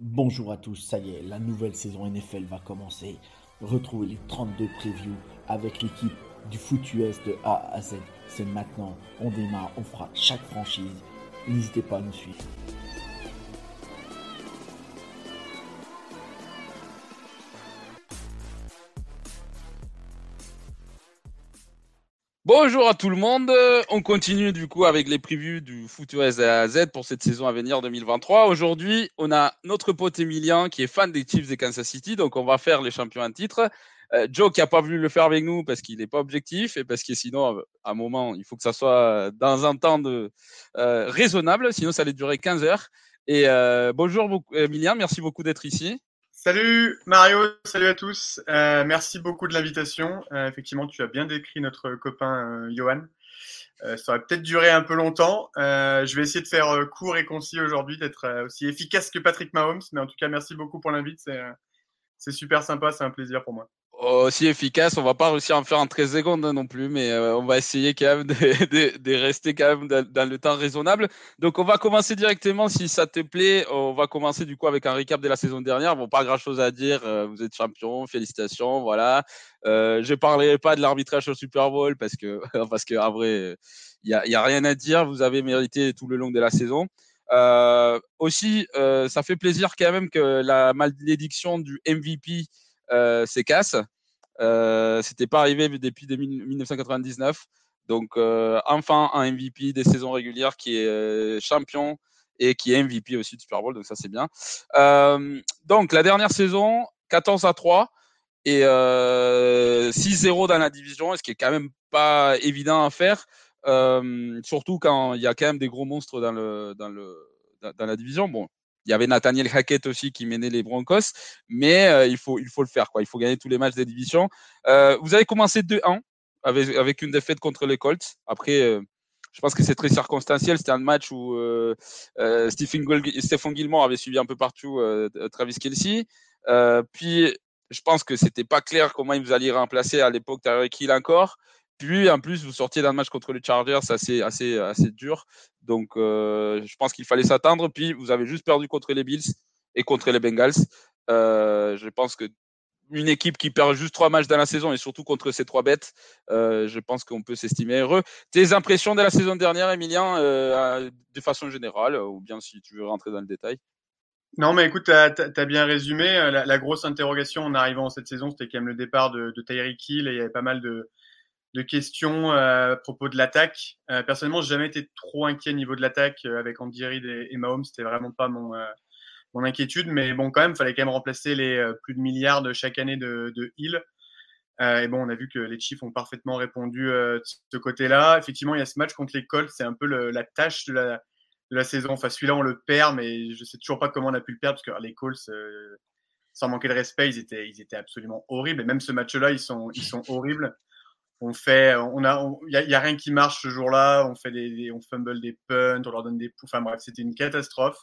Bonjour à tous, ça y est, la nouvelle saison NFL va commencer. Retrouvez les 32 previews avec l'équipe du foot US de A à Z. C'est maintenant, on démarre, on fera chaque franchise. N'hésitez pas à nous suivre. Bonjour à tout le monde. On continue du coup avec les previews du à Z pour cette saison à venir 2023. Aujourd'hui, on a notre pote Emilien qui est fan des Chiefs de Kansas City, donc on va faire les champions en titre. Euh, Joe qui a pas voulu le faire avec nous parce qu'il n'est pas objectif et parce que sinon, à un moment, il faut que ça soit dans un temps de, euh, raisonnable, sinon ça allait durer 15 heures. Et euh, bonjour Emilien, merci beaucoup d'être ici. Salut Mario, salut à tous. Euh, merci beaucoup de l'invitation. Euh, effectivement, tu as bien décrit notre copain euh, Johan. ça aurait peut-être duré un peu longtemps. je vais essayer de faire court et concis aujourd'hui, d'être aussi efficace que Patrick Mahomes. Mais en tout cas, merci beaucoup pour l'invite. C'est super sympa, c'est un plaisir pour moi aussi efficace. On va pas réussir à en faire en 13 secondes non plus, mais euh, on va essayer quand même de, rester quand même dans, le temps raisonnable. Donc on va commencer directement, si ça te plaît, on va commencer du coup avec un recap de la saison dernière. Bon, pas grand chose à dire. Euh, vous êtes champion, félicitations, voilà. Euh, je parlerai pas de l'arbitrage au Super Bowl parce que parce que vrai, il y a, y a, rien à dire. Vous avez mérité tout le long de la saison. Euh, aussi, ça fait plaisir quand même que la malédiction du MVP euh, s'écasse. Euh, C'était pas arrivé depuis 1999. Donc euh, enfin un MVP des saisons régulières qui est champion et qui est MVP aussi du Super Bowl. Donc ça c'est bien. donc la dernière saison, 14 à 3 et 6-0 dans la division, ce qui est quand même pas évident à faire. surtout quand il y a quand même des gros monstres dans dans la division. Bon, il y avait Nathaniel Hackett aussi qui menait les Broncos, mais euh, il, faut, il faut le faire. Quoi. Il faut gagner tous les matchs des divisions. Euh, vous avez commencé 2-1 avec, avec une défaite contre les Colts. Après, euh, je pense que c'est très circonstanciel. C'était un match où Stephen, Gilmore avait suivi un peu partout Travis Kelsey. puis, je pense que c'était pas clair comment il vous alliez remplacer à l'époque Tyreek Hill encore. Puis en plus, vous sortiez d'un match contre les Chargers, assez, assez, assez dur. Donc euh, je pense qu'il fallait s'attendre. Puis vous avez juste perdu contre les Bills et contre les Bengals. Euh, je pense que une équipe qui perd juste trois matchs dans la saison et surtout contre ces trois bêtes, euh, je pense qu'on peut s'estimer heureux. Tes impressions de la saison dernière, Emilien, de façon générale, ou bien si tu veux rentrer dans le détail? Non, mais écoute, tu as, bien résumé. La, grosse interrogation en arrivant en cette saison, c'était quand même le départ de Tyreek Hill et il y avait pas mal de, de questions euh, à propos de l'attaque. Euh, personnellement, j'ai jamais été trop inquiet au niveau de l'attaque euh, avec Andy Reid et, Mahomes. C'était vraiment pas mon, mon inquiétude. Mais bon, quand même, fallait quand même remplacer les plus de milliards de chaque année de, de Hill. et bon, on a vu que les Chiefs ont parfaitement répondu de ce côté-là. Effectivement, il y a ce match contre les Colts. C'est un peu la tâche de la, de la saison. Enfin, celui-là, on le perd, mais je sais toujours pas comment on a pu le perdre parce que les Colts, sans manquer de respect, ils étaient, ils étaient absolument horribles. Et même ce match-là, ils sont, ils sont horribles on fait, on a, il y, a rien qui marche ce jour-là. On fait des, on fumble des punts, on leur donne des, enfin bref, c'était une catastrophe.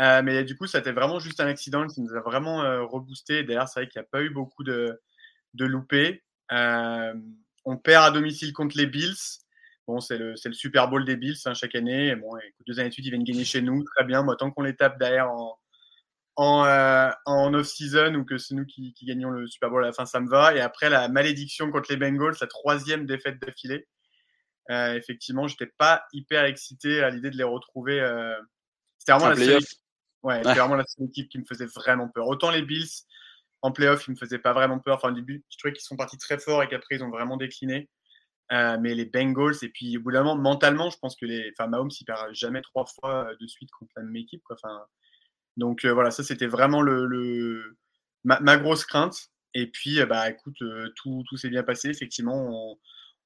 Euh, mais du coup, ça c'était vraiment juste un accident qui nous a vraiment euh, reboosté. D'ailleurs, c'est vrai qu'il n'y a pas eu beaucoup de, de loupés. Euh, on perd à domicile contre les Bills. Bon, c'est le, le, Super Bowl des Bills hein, chaque année. bon, écoute, deux années de suite, ils viennent gagner chez nous. Très bien. Moi, tant qu'on les tape derrière en, en, euh, en off-season ou que c'est nous qui, qui, gagnons le Super Bowl à la fin, ça me va. Et après, la malédiction contre les Bengals, la troisième défaite d'affilée. Euh, effectivement, j'étais pas hyper excité à l'idée de les retrouver. Euh... C'était vraiment, la seule... ouais, vraiment la seule équipe qui me faisait vraiment peur. Autant les Bills, en playoff, ils me faisaient pas vraiment peur. Enfin, au début, je trouvais qu'ils sont partis très fort et qu'après, ils ont vraiment décliné. Euh, mais les Bengals, et puis au bout d'un moment, mentalement, je pense que les, enfin, Mahomes, il perd jamais trois fois de suite contre la même équipe. Quoi. Enfin, donc euh, voilà, ça c'était vraiment ma, grosse crainte. Et puis, euh, bah écoute, euh, tout, tout s'est bien passé. Effectivement,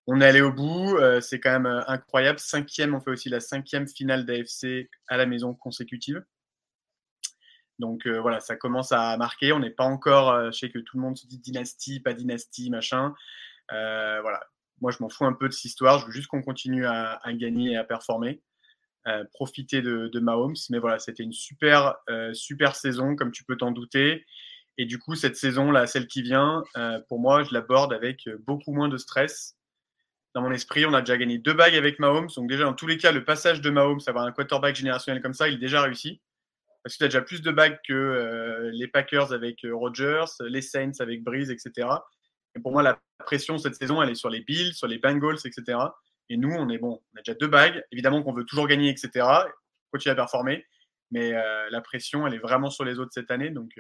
on, est allé au bout. c'est quand même incroyable. Cinquième, on fait aussi la cinquième finale d'AFC à la maison consécutive. Donc voilà, ça commence à marquer. On n'est pas encore, je sais que tout le monde se dit dynastie, pas dynastie, machin. voilà, moi je m'en fous un peu de cette histoire. Je veux juste qu'on continue à, gagner et à performer. Profiter de, Mahomes. Mais voilà, c'était une super, super saison, comme tu peux t'en douter. Et du coup, cette saison, là, celle qui vient, pour moi, je l'aborde avec beaucoup moins de stress dans mon esprit. On a déjà gagné deux bagues avec Mahomes. Donc, déjà, dans tous les cas, le passage de Mahomes, avoir un quarterback générationnel comme ça, il est déjà réussi. Parce que tu déjà plus de bagues que euh, les Packers avec euh, Rodgers, les Saints avec Breeze, etc. Et pour moi, la pression cette saison, elle est sur les Bills, sur les Bengals, etc. Et nous, on est bon. On a déjà deux bagues. Évidemment qu'on veut toujours gagner, etc. Continuer à performer. Mais euh, la pression, elle est vraiment sur les autres cette année. Donc,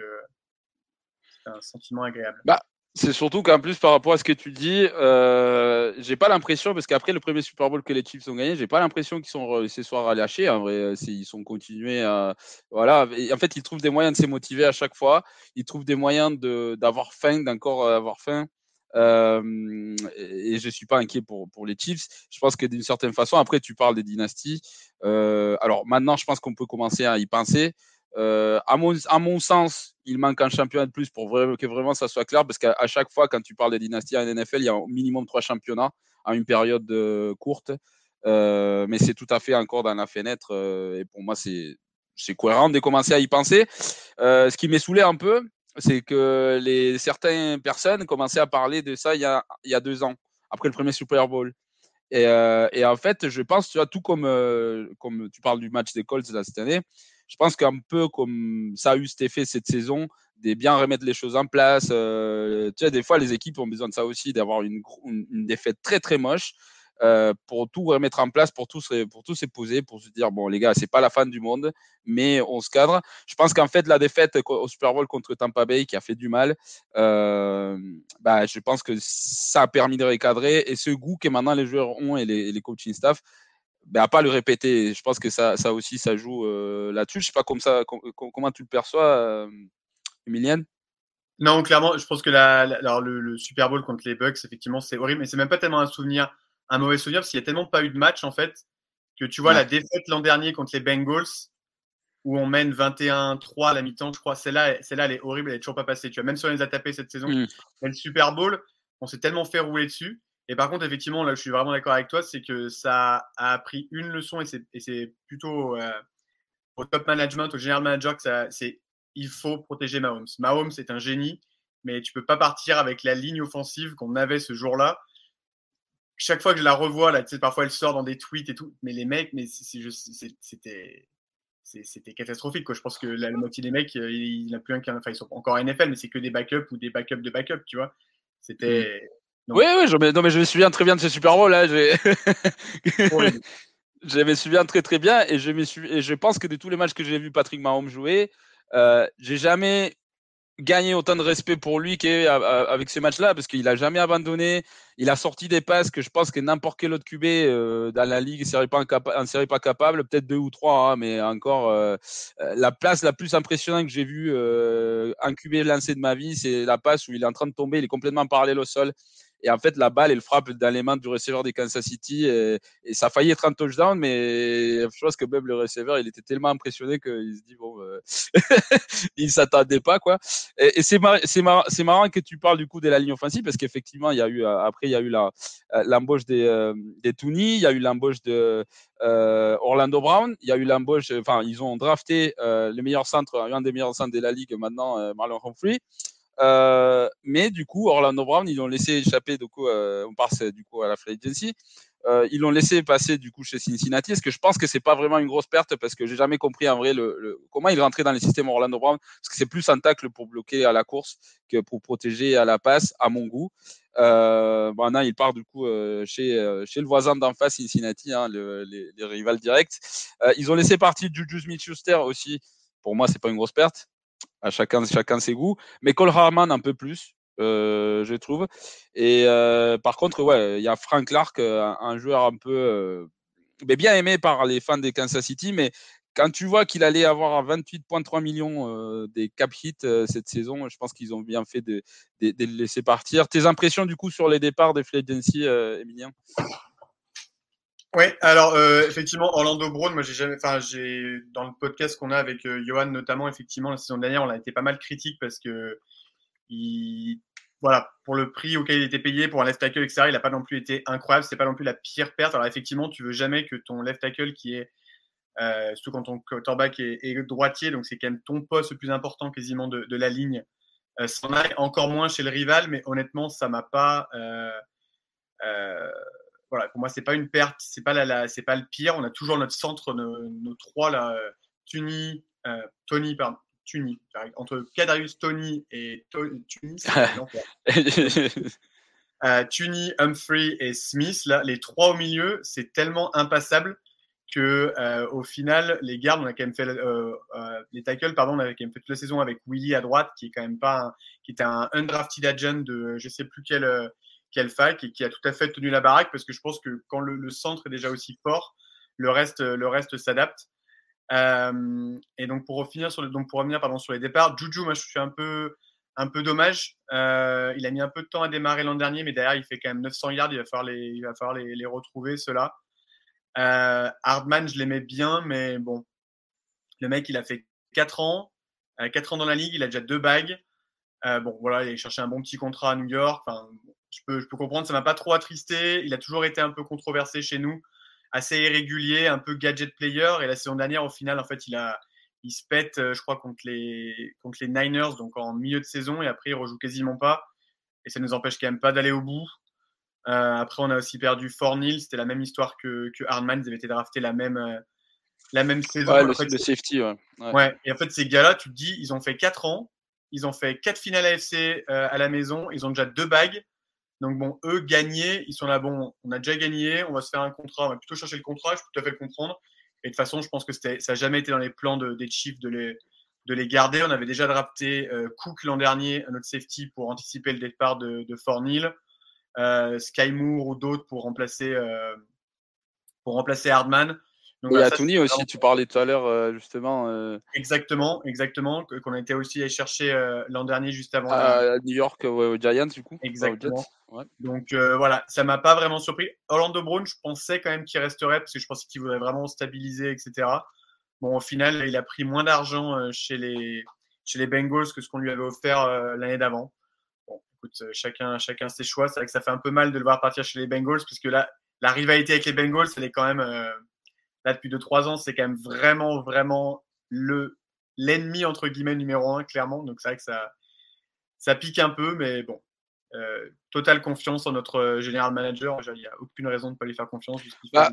c'est un sentiment agréable. Bah, c'est surtout qu'en plus, par rapport à ce que tu dis, euh, j'ai pas l'impression, parce qu'après le premier Super Bowl que les Chiefs ont gagné, j'ai pas l'impression qu'ils sont ce soir relâchés. En vrai, ils sont continués à. Voilà. en fait, ils trouvent des moyens de se motiver à chaque fois. Ils trouvent des moyens d'avoir faim, d'encore avoir faim. Euh, et je suis pas inquiet pour, pour les Chiefs. Je pense que d'une certaine façon, après, tu parles des dynasties. Euh, alors maintenant, je pense qu'on peut commencer à y penser. Euh, à, mon, à mon sens, il manque un championnat de plus pour que vraiment ça soit clair, parce qu'à chaque fois, quand tu parles des dynasties en NFL, il y a au minimum trois championnats à une période euh, courte. Mais c'est tout à fait encore dans la fenêtre. et pour moi, c'est cohérent de commencer à y penser. ce qui m'est saoulé un peu, c'est que les, certaines personnes commençaient à parler de ça il y a, il y a deux ans, après le premier Super Bowl. Et, et en fait, je pense, tu vois, tout comme, comme tu parles du match des Colts cette année, je pense qu'un peu comme ça a eu cet effet cette saison, de bien remettre les choses en place. Euh, tu sais, des fois, les équipes ont besoin de ça aussi, d'avoir une, une, défaite très très moche. Euh, pour tout remettre en place, pour tout, se, pour tout se poser, pour se dire bon les gars, c'est pas la fin du monde, mais on se cadre. Je pense qu'en fait la défaite au Super Bowl contre Tampa Bay qui a fait du mal, euh, bah, je pense que ça a permis de recadrer et ce goût que maintenant les joueurs ont et les, les coaching staff, ben, à pas le répéter. Je pense que ça, ça aussi, ça joue euh, là-dessus. Je sais pas comme ça, comment tu le perçois, euh, Emilienne Non, clairement, je pense que la, alors le, Super Bowl contre les Bucks, effectivement, c'est horrible, mais c'est même pas tellement un souvenir, un mauvais souvenir, parce qu'il y a tellement pas eu de match, en fait, que tu vois la défaite l'an dernier contre les Bengals, où on mène 21-3 à la mi-temps, je crois, celle-là, celle-là, elle est horrible, elle est toujours pas passée. Tu vois, même si on les a tapés cette saison, mmh. le Super Bowl, on s'est tellement fait rouler dessus. Et par contre, effectivement, là, je suis vraiment d'accord avec toi, c'est que ça a appris une leçon et c'est plutôt euh, au top management, au general manager que c'est il faut protéger Mahomes. Mahomes c'est un génie, mais tu peux pas partir avec la ligne offensive qu'on avait ce jour-là. Chaque fois que je la revois, là, tu sais, parfois elle sort dans des tweets et tout, mais les mecs, mais c'était c'était catastrophique. Quoi. Je pense que la, moitié des mecs, euh, il n'a plus un enfin, ils sont encore NFL, mais c'est que des backups ou des backups de backups, tu vois. C'était. Oui, oui, je, mais, non, mais je me souviens très bien de ce Super Bowl. Là, je me souviens très très bien et je, me suis, et je pense que de tous les matchs que j'ai vu Patrick Mahomes jouer, euh, j'ai jamais gagné autant de respect pour lui qu'avec ce match-là parce qu'il a jamais abandonné. Il a sorti des passes que je pense que n'importe quel autre QB euh, dans la ligue ne serait pas, capable, peut-être deux ou trois, hein, mais encore euh, la place la plus impressionnante que j'ai vue un QB lancé de ma vie, c'est la passe où il est en train de tomber, il est complètement parallèle au sol et en fait, la balle, elle frappe dans les mains du receveur des Kansas City. Et, ça a failli être un touchdown, mais je pense que même le receveur, il était tellement impressionné qu'il se dit, bon, euh, il s'attendait pas, quoi. Et, c'est marrant, marrant que tu parles du coup de la ligne offensive, parce qu'effectivement, il y a eu, après, il y a eu l'embauche des, euh, des Tooney, il y a eu l'embauche de euh, Orlando Brown, il y a eu l'embauche, enfin, ils ont drafté le meilleur centre, un des meilleurs centres de la ligue maintenant, Marlon Humphrey. Euh, mais du coup, Orlando Brown, ils l'ont laissé échapper. Du coup, euh, on passe du coup à la free agency. Euh, ils l'ont laissé passer du coup chez Cincinnati. Est-ce que je pense que c'est pas vraiment une grosse perte? Parce que j'ai jamais compris en vrai le, comment il rentrait dans les systèmes Orlando Brown? Parce que c'est plus un tacle pour bloquer à la course que pour protéger à la passe à mon goût. Euh, bon, il part du coup chez, chez le voisin d'en face Cincinnati, hein, le, les, les, rivales directs. ils ont laissé partir Juju Smith-Schuster aussi. Pour moi, c'est pas une grosse perte à chacun, chacun ses goûts. Mais Cole Harman un peu plus, euh, je trouve. Et euh, par contre, ouais, il y a Frank Clark, euh, un, joueur un peu bien aimé par les fans des Kansas City, mais quand tu vois qu'il allait avoir 28,3 millions des cap hits cette saison, je pense qu'ils ont bien fait de, de, le laisser partir. Tes impressions du coup sur les départs des Free Agency, Emilien? Oui, alors euh, effectivement, Orlando Brown, moi j'ai jamais, enfin j'ai dans le podcast qu'on a avec euh, Johan notamment, effectivement la saison dernière, on a été pas mal critique parce que il, voilà, pour le prix auquel il était payé pour un left tackle etc., il n'a pas non plus été incroyable, c'est pas non plus la pire perte. Alors effectivement, tu veux jamais que ton left tackle qui est euh, surtout quand ton quarterback est, est droitier, donc c'est quand même ton poste le plus important quasiment de, de la ligne, euh, s'en aille encore moins chez le rival, mais honnêtement, ça m'a pas euh, voilà, pour moi, c'est pas une perte, c'est pas la, la c'est pas le pire. On a toujours notre centre, nos, nos trois là, Tuni, euh, Tony, pardon, Tuni, entre Kadarius, Tony et to, Tuni, euh, Tuni, Humphrey et Smith, là, les trois au milieu, c'est tellement impassable que euh, au final, les gardes, on a quand même fait euh, euh, les tackles, pardon, on avait quand même fait toute la saison avec Willy à droite, qui est quand même pas, un, qui était un undrafted agent de je sais plus quel et qui a tout à fait tenu la baraque parce que je pense que quand le, centre est déjà aussi fort, le reste, le reste s'adapte. Euh, et donc pour le, donc pour revenir pardon sur les départs, Juju, moi je suis un peu un peu dommage. Euh, il a mis un peu de temps à démarrer l'an dernier, mais derrière il fait quand même 900 yards. Il va falloir les, il va les, retrouver ceux-là. Euh, Hardman, je l'aimais bien, mais bon, le mec il a fait 4 ans, 4 ans dans la ligue, il a déjà deux bagues. Bon, voilà, il a cherché un bon petit contrat à New York. Je peux, je peux comprendre, ça m'a pas trop attristé. Il a toujours été un peu controversé chez nous, assez irrégulier, un peu gadget player. Et la saison dernière, au final, en fait, il a, il se pète, je crois, contre les, contre les Niners, donc en milieu de saison, et après, il rejoue quasiment pas. Et ça nous empêche quand même pas d'aller au bout. Euh, après, on a aussi perdu Fornil. C'était la même histoire que, que Hardman. Ils avaient été draftés la même, euh, la même saison. Ouais, le, fait, le safety, ouais. ouais. ouais. Et en fait, ces gars-là, tu te dis, ils ont fait 4 ans. Ils ont fait 4 finales AFC euh, à la maison. Ils ont déjà deux bagues. Donc bon, eux, gagner, ils sont là, bon, on a déjà gagné, on va se faire un contrat, on va plutôt chercher le contrat, je peux tout à fait le comprendre. Et de toute façon, je pense que ça n'a jamais été dans les plans de, des Chiefs de les, de les garder. On avait déjà drafté euh, Cook l'an dernier, notre safety, pour anticiper le départ de, de Fornil, euh, Sky Moore ou d'autres pour remplacer, euh, pour remplacer Hardman. Donc, et voilà, Tony aussi, tu parlais tout à l'heure euh, justement. Euh... Exactement, exactement, qu'on a été aussi allé chercher euh, l'an dernier juste avant. À, New York, ouais, aux Giants du coup. Exactement. Ouais. Donc euh, voilà, ça m'a pas vraiment surpris. Orlando Brown, je pensais quand même qu'il resterait parce que je pensais qu'il voudrait vraiment stabiliser, etc. Bon, au final, il a pris moins d'argent chez les chez les Bengals que ce qu'on lui avait offert l'année d'avant. Bon, écoute, chacun chacun ses choix. C'est vrai que ça fait un peu mal de le voir partir chez les Bengals puisque là, la rivalité avec les Bengals, elle est quand même là depuis 2-3 ans, c'est quand même vraiment, vraiment le l'ennemi entre guillemets numéro un, clairement. Donc c'est vrai que ça, ça pique un peu, mais bon. Euh, totale confiance en notre général manager. Il n'y a aucune raison de ne pas lui faire confiance. Bah,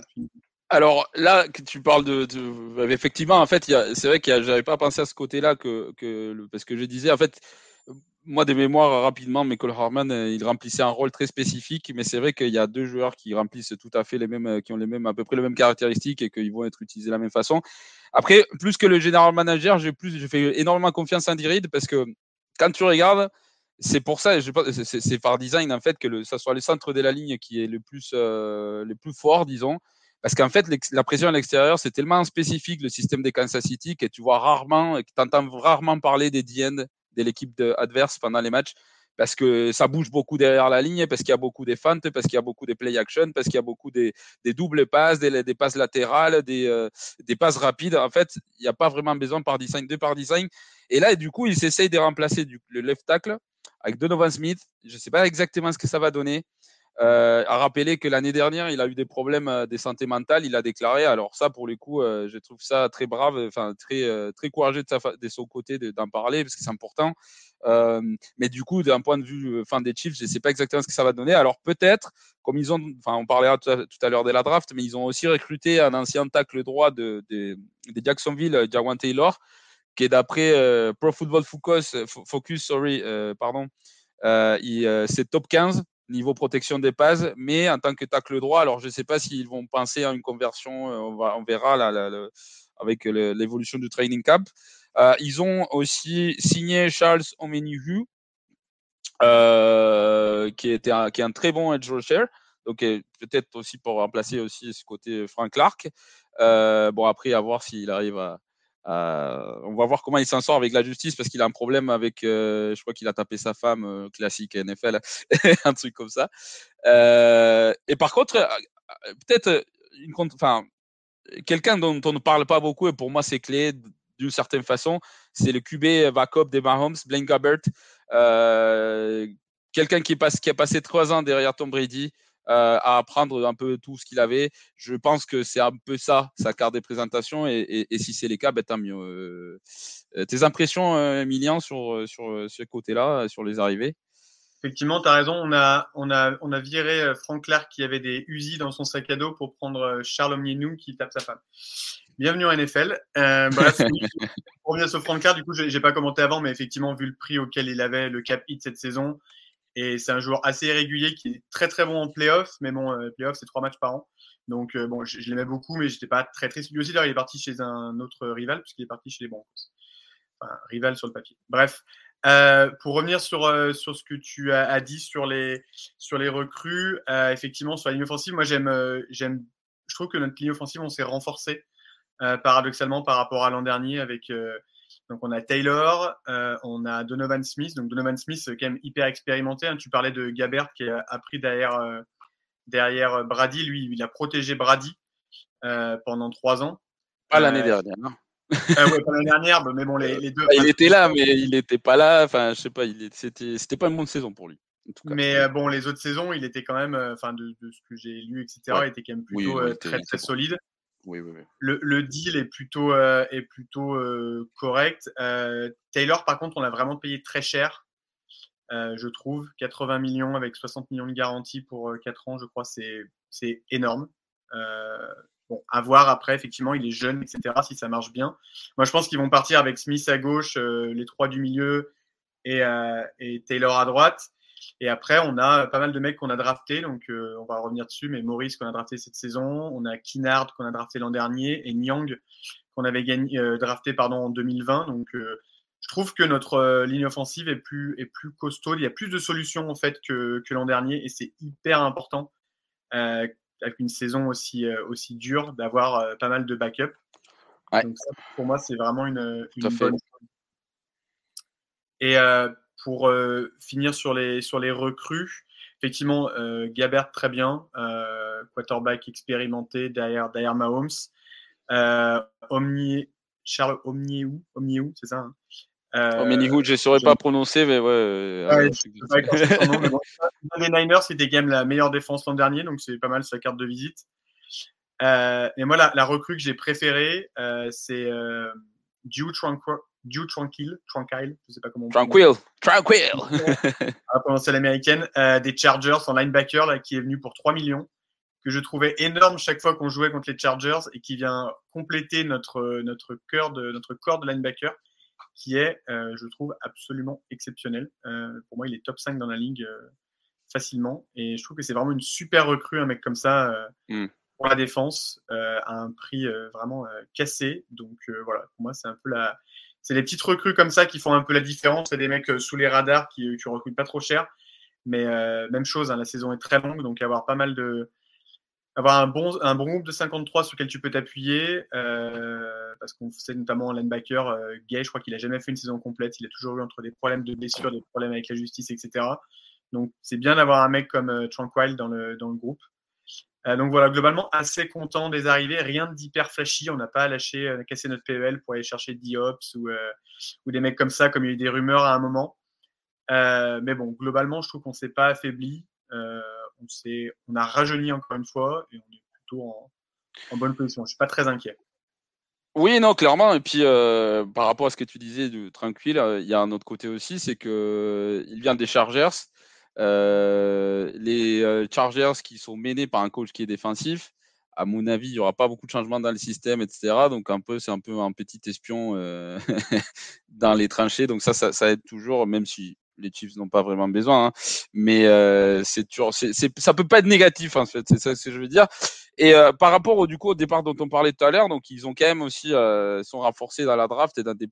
alors là, tu parles de, de effectivement, en fait, c'est vrai que j'avais pas pensé à ce côté-là que, que parce que je disais, en fait, moi, des mémoires rapidement, Michael Harman, il remplissait un rôle très spécifique, mais c'est vrai qu'il y a deux joueurs qui remplissent tout à fait les mêmes, qui ont les mêmes, à peu près les mêmes caractéristiques et qu'ils vont être utilisés de la même façon. Après, plus que le général manager, j'ai plus, j'ai fait énormément confiance à Andy parce que quand tu regardes, c'est pour ça, c'est par design en fait que le, ça soit le centre de la ligne qui est le plus, euh, le plus fort, disons. Parce qu'en fait, la pression à l'extérieur, c'est tellement spécifique le système des Kansas City que tu vois rarement, que tu entends rarement parler des D-end de l'équipe adverse pendant les matchs parce que ça bouge beaucoup derrière la ligne, parce qu'il y a beaucoup des feintes, parce qu'il y a beaucoup des play action, parce qu'il y a beaucoup des, doubles passes, des, passes latérales, des, euh, des passes rapides. En fait, il n'y a pas vraiment besoin par design, de par design. Et là, du coup, ils essayent de remplacer du, le left tackle avec Donovan Smith. Je ne sais pas exactement ce que ça va donner. Euh, à rappeler que l'année dernière, il a eu des problèmes de santé mentale. Il a déclaré. Alors ça, pour le coup, euh, je trouve ça très brave, enfin très euh, très courageux de, son côté d'en parler parce que c'est important. Euh, mais du coup, d'un point de vue fin des Chiefs, je ne sais pas exactement ce que ça va donner. Alors peut-être, comme ils ont, enfin, on parlera tout à, l'heure de la draft, mais ils ont aussi recruté un ancien tacle droit de, de, Jacksonville, Jawan Taylor, qui est d'après euh, Pro Football Focus, Focus sorry, euh, pardon, euh, c'est top 15 niveau protection des passes, mais en tant que tacle droit, alors je ne sais pas s'ils vont penser à une conversion, on, va, on verra là, avec l'évolution du training camp. Euh, ils ont aussi signé Charles Omenihu, euh, qui, était qui est un très bon edge rusher, donc peut-être aussi pour remplacer aussi ce côté Frank Clark. Euh, bon, après, à voir s'il arrive à, euh, on va voir comment il s'en sort avec la justice parce qu'il a un problème avec, euh, je crois qu'il a tapé sa femme, euh, classique NFL, un truc comme ça. et par contre, peut-être, quelqu'un dont on ne parle pas beaucoup, et pour moi c'est clé d'une certaine façon, c'est le QB backup des Mahomes, Blaine Gabbert. Quelqu'un qui a passé trois ans derrière Tom Brady, euh, à apprendre un peu tout ce qu'il avait. Je pense que c'est un peu ça, sa carte des présentations. Et, si c'est les cas, ben, tant mieux. Euh, tes impressions, Emilien, sur, sur ce côté-là, sur les arrivées? Effectivement, tu as raison. On a, on, a, on a viré Frank Clark qui avait des Uzi dans son sac à dos pour prendre Charles Omnienou qui tape sa femme. Bienvenue en NFL. Euh, bref, pour revenir sur Frank Clark, du coup, je n'ai pas commenté avant, mais effectivement, vu le prix auquel il avait le cap hit cette saison, et c'est un joueur assez irrégulier qui est très très bon en playoff, mais bon, euh, playoff c'est trois matchs par an. Donc euh, bon, je, l'aimais beaucoup, mais j'étais pas très triste. Lui aussi, d'ailleurs, il est parti chez un autre rival, puisqu'il est parti chez les Broncos. Enfin, rival sur le papier. Bref, euh, pour revenir sur, sur ce que tu as, dit sur les, sur les recrues, effectivement, sur la ligne offensive, moi j'aime, j'aime, je trouve que notre ligne offensive, on s'est renforcé paradoxalement par rapport à l'an dernier avec donc on a Taylor, euh, on a Donovan Smith. Donc Donovan Smith, quand même hyper expérimenté. Hein. Tu parlais de Gabert qui a appris derrière, euh, derrière Brady. Lui, il a protégé Brady euh, pendant trois ans. Pas l'année dernière. Non ouais, pas l'année dernière, mais bon, les, deux. il était là, mais il n'était pas là. Enfin, je sais pas, c'était, c'était pas une bonne saison pour lui. Mais bon, les autres saisons, il était quand même, enfin, de, ce que j'ai lu, etc., il était quand même plutôt très, très solide. Le, deal est plutôt, euh, est plutôt euh, correct. Euh, Taylor, par contre, on a vraiment payé très cher, je trouve. 80 millions avec 60 millions de garantie pour 4 ans, je crois, c'est énorme. bon, à voir après, effectivement, il est jeune, etc., si ça marche bien. Moi, je pense qu'ils vont partir avec Smith à gauche, les trois du milieu et Taylor à droite. Et après, on a pas mal de mecs qu'on a draftés, donc euh, on va revenir dessus, mais Maurice qu'on a drafté cette saison, on a Kinard qu'on a drafté l'an dernier, et Nyang qu'on avait gagné, euh, drafté pardon, en 2020. Donc euh, je trouve que notre ligne offensive est plus, est plus costaud, il y a plus de solutions en fait que, que l'an dernier, et c'est hyper important avec une saison aussi, aussi dure d'avoir pas mal de backup. Donc ça, pour moi, c'est vraiment une, une bonne chose. Et pour euh, finir sur les, sur les recrues, effectivement, euh, Gabert très bien, euh, quarterback expérimenté derrière, derrière Mahomes. Omni, Charles Omniou, Omniou c'est ça hein euh, je ne saurais pas prononcer, mais ouais. ouais les Niners, c'était quand même la meilleure défense l'an dernier, donc c'est pas mal sa carte de visite. et moi, la, la recrue que j'ai préférée, c'est euh, Drew Dew Tranquil, Tranquil, je sais pas comment. Tranquil, Tranquil. à prononcer l'américaine, euh, des Chargers en linebacker là, qui est venu pour 3 millions, que je trouvais énorme chaque fois qu'on jouait contre les Chargers et qui vient compléter notre notre cœur de notre corps de linebacker, qui est, euh, je trouve, absolument exceptionnel. Euh, pour moi, il est top 5 dans la ligue facilement et je trouve que c'est vraiment une super recrue un mec comme ça. Mm. Pour la défense, à un prix vraiment cassé. Donc voilà, pour moi, c'est un peu la, c'est des petites recrues comme ça qui font un peu la différence. C'est des mecs euh, sous les radars qui, tu recrutes pas trop cher. Mais euh, même chose, hein, la saison est très longue, donc avoir pas mal de. Avoir un bon, un bon groupe de 53 sur lequel tu peux t'appuyer, euh, parce qu'on sait notamment linebacker Gay, je crois qu'il a jamais fait une saison complète, il a toujours eu entre des problèmes de blessure, des problèmes avec la justice, etc. Donc c'est bien d'avoir un mec comme Tranquil dans le, dans le groupe. Euh, donc voilà, globalement, assez content des arrivées. Rien d'hyper flashy. On n'a pas lâché, euh, cassé notre PEL pour aller chercher Diops ou, euh, ou des mecs comme ça, comme il y a eu des rumeurs à un moment. mais bon, globalement, je trouve qu'on ne s'est pas affaibli. on, on a rajeuni encore une fois et on est plutôt en, bonne position. Je ne suis pas très inquiet. Oui, non, clairement. Et puis, par rapport à ce que tu disais de Tranquille, il y a un autre côté aussi, c'est qu'il vient des Chargers. Euh, les euh, Chargers qui sont menés par un coach qui est défensif, à mon avis, il n'y aura pas beaucoup de changements dans le système, etc. Donc un peu, c'est un peu un petit espion euh, dans les tranchées. Donc ça, ça, aide toujours, même si les Chiefs n'ont pas vraiment besoin. Hein. Mais euh, c'est, ça peut pas être négatif en fait. C'est ça que je veux dire. Et euh, par rapport au du coup au départ dont on parlait tout à l'heure, donc ils ont quand même aussi euh, sont renforcés dans la draft et dans des,